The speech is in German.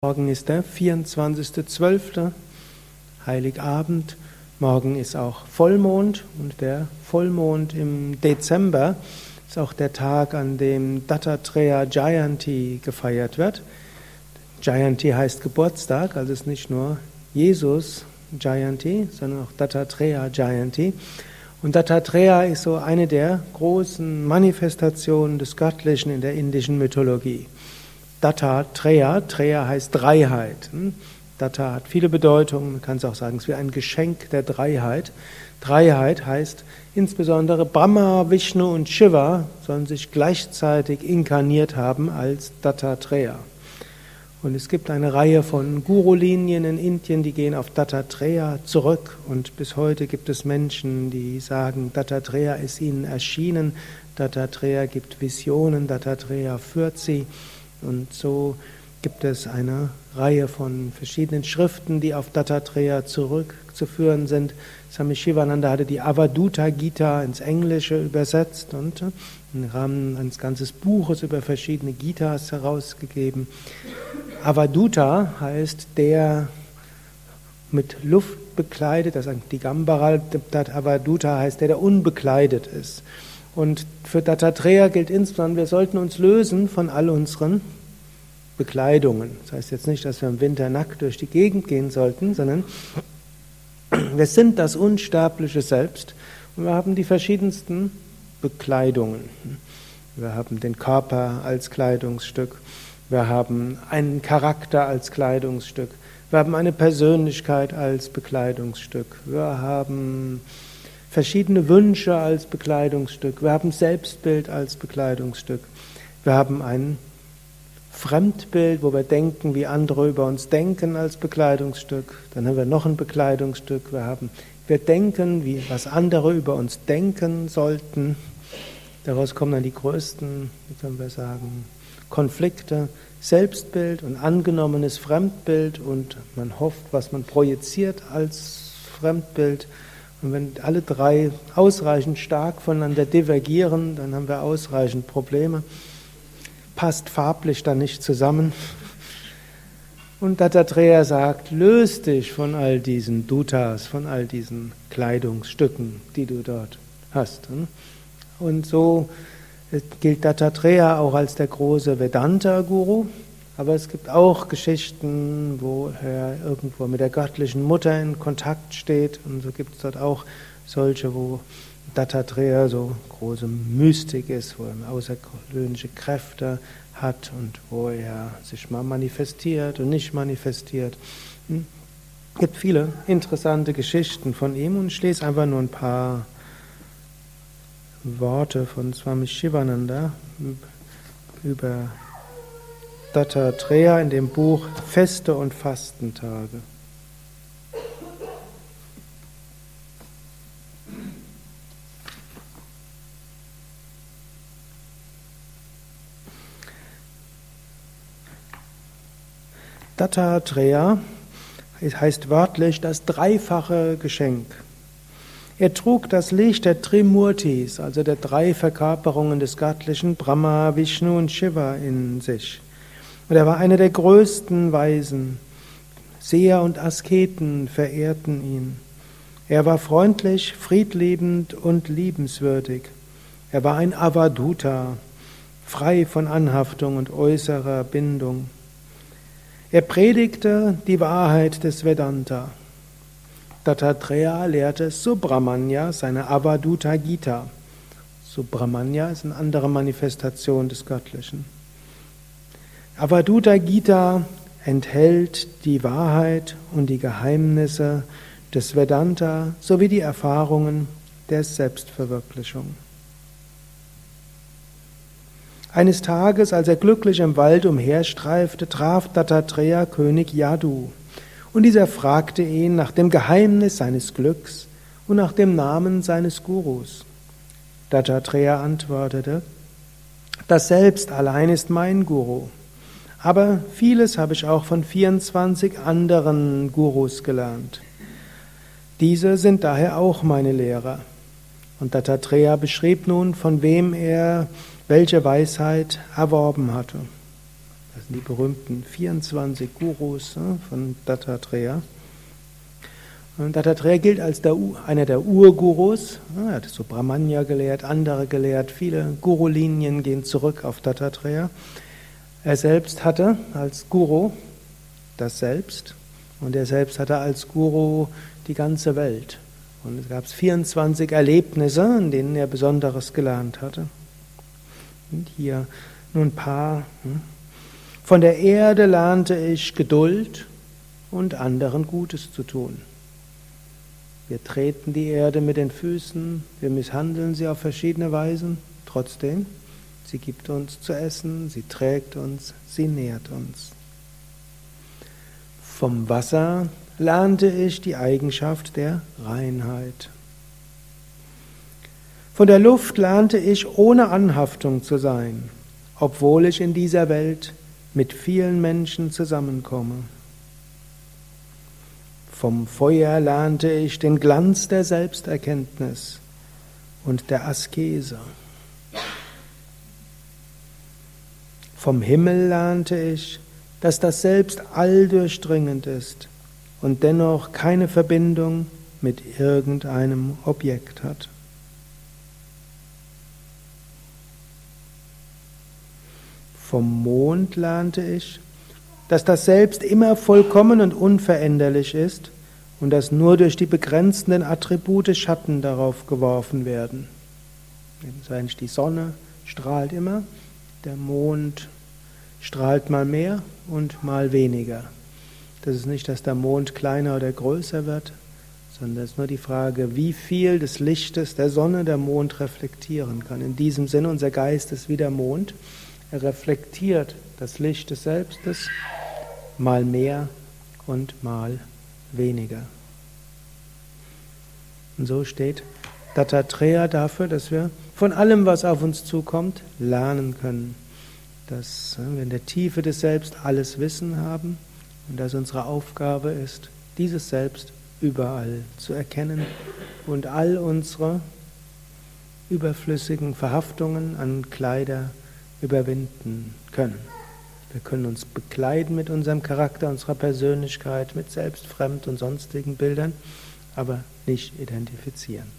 Morgen ist der 24.12. Heiligabend. Morgen ist auch Vollmond und der Vollmond im Dezember ist auch der Tag, an dem Dattatreya Jayanti gefeiert wird. Jayanti heißt Geburtstag, also ist nicht nur Jesus Jayanti, sondern auch Dattatreya Jayanti. Und Dattatreya ist so eine der großen Manifestationen des Göttlichen in der indischen Mythologie. Datta Treya, Treya heißt Dreiheit. Hm? Datta hat viele Bedeutungen, man kann es auch sagen, es ist wie ein Geschenk der Dreiheit. Dreiheit heißt insbesondere Brahma, Vishnu und Shiva sollen sich gleichzeitig inkarniert haben als Dattatreya. Und es gibt eine Reihe von Guru-Linien in Indien, die gehen auf Dattatreya zurück. Und bis heute gibt es Menschen, die sagen, Dattatreya ist ihnen erschienen, Dattatreya gibt Visionen, Dattatreya führt sie. Und so gibt es eine Reihe von verschiedenen Schriften, die auf Dattatreya zurückzuführen sind. Swami Shivananda hatte die Avaduta Gita ins Englische übersetzt und im Rahmen eines ganzen Buches über verschiedene Gitas herausgegeben. Avaduta heißt der mit Luft bekleidet, das ist die Gambara, Avaduta heißt der, der unbekleidet ist. Und für Dattatreya gilt insbesondere, wir sollten uns lösen von all unseren Bekleidungen. Das heißt jetzt nicht, dass wir im Winter nackt durch die Gegend gehen sollten, sondern wir sind das unsterbliche Selbst und wir haben die verschiedensten Bekleidungen. Wir haben den Körper als Kleidungsstück, wir haben einen Charakter als Kleidungsstück, wir haben eine Persönlichkeit als Bekleidungsstück, wir haben verschiedene Wünsche als Bekleidungsstück. Wir haben Selbstbild als Bekleidungsstück. Wir haben ein Fremdbild, wo wir denken, wie andere über uns denken als Bekleidungsstück. Dann haben wir noch ein Bekleidungsstück. Wir haben, wir denken, wie, was andere über uns denken sollten. Daraus kommen dann die größten, wie können wir sagen, Konflikte. Selbstbild und angenommenes Fremdbild und man hofft, was man projiziert als Fremdbild. Und wenn alle drei ausreichend stark voneinander divergieren, dann haben wir ausreichend Probleme. Passt farblich dann nicht zusammen. Und Dattatreya sagt, löst dich von all diesen Dutas, von all diesen Kleidungsstücken, die du dort hast. Und so gilt Dattatreya auch als der große Vedanta-Guru. Aber es gibt auch Geschichten, wo er irgendwo mit der göttlichen Mutter in Kontakt steht. Und so gibt es dort auch solche, wo Dattatreya so große Mystik ist, wo er außergewöhnliche Kräfte hat und wo er sich mal manifestiert und nicht manifestiert. Hm? Es gibt viele interessante Geschichten von ihm und ich lese einfach nur ein paar Worte von Swami Shivananda über Dattatreya in dem Buch Feste und Fastentage. Dattatreya heißt wörtlich das dreifache Geschenk. Er trug das Licht der Trimurtis, also der drei Verkörperungen des Göttlichen, Brahma, Vishnu und Shiva in sich. Und er war einer der größten Weisen. Seher und Asketen verehrten ihn. Er war freundlich, friedliebend und liebenswürdig. Er war ein Avaduta, frei von Anhaftung und äußerer Bindung. Er predigte die Wahrheit des Vedanta. Dattatreya lehrte Subramanya, seine Avaduta Gita. Subramanya ist eine andere Manifestation des Göttlichen. Avaduta Gita enthält die Wahrheit und die Geheimnisse des Vedanta sowie die Erfahrungen der Selbstverwirklichung. Eines Tages, als er glücklich im Wald umherstreifte, traf Dattatreya König Yadu. Und dieser fragte ihn nach dem Geheimnis seines Glücks und nach dem Namen seines Gurus. Dattatreya antwortete, das Selbst allein ist mein Guru. Aber vieles habe ich auch von 24 anderen Gurus gelernt. Diese sind daher auch meine Lehrer. Und Dattatreya beschrieb nun, von wem er welche Weisheit erworben hatte. Das sind die berühmten 24 Gurus ne, von Dattatreya. Und Dattatreya gilt als der, einer der Urgurus. Er hat so Brahmanya gelehrt, andere gelehrt. Viele Guru-Linien gehen zurück auf Dattatreya. Er selbst hatte als Guru das Selbst und er selbst hatte als Guru die ganze Welt. Und es gab 24 Erlebnisse, in denen er Besonderes gelernt hatte. Und hier nur ein paar. Hm. Von der Erde lernte ich Geduld und anderen Gutes zu tun. Wir treten die Erde mit den Füßen, wir misshandeln sie auf verschiedene Weisen. Trotzdem, sie gibt uns zu essen, sie trägt uns, sie nährt uns. Vom Wasser lernte ich die Eigenschaft der Reinheit. Von der Luft lernte ich, ohne Anhaftung zu sein, obwohl ich in dieser Welt mit vielen Menschen zusammenkomme. Vom Feuer lernte ich den Glanz der Selbsterkenntnis und der Askese. Vom Himmel lernte ich, dass das Selbst alldurchdringend ist und dennoch keine Verbindung mit irgendeinem Objekt hat. Vom Mond lernte ich, dass das Selbst immer vollkommen und unveränderlich ist und dass nur durch die begrenzenden Attribute Schatten darauf geworfen werden. Die Sonne strahlt immer, der Mond strahlt mal mehr und mal weniger. Das ist nicht, dass der Mond kleiner oder größer wird, sondern es ist nur die Frage, wie viel des Lichtes der Sonne der Mond reflektieren kann. In diesem Sinne, unser Geist ist wie der Mond. Er reflektiert das Licht des Selbstes mal mehr und mal weniger. Und so steht Dattatreya dafür, dass wir von allem, was auf uns zukommt, lernen können. Dass wir in der Tiefe des Selbst alles Wissen haben und dass unsere Aufgabe ist, dieses Selbst überall zu erkennen und all unsere überflüssigen Verhaftungen an Kleider überwinden können. Wir können uns bekleiden mit unserem Charakter, unserer Persönlichkeit, mit selbstfremd und sonstigen Bildern, aber nicht identifizieren.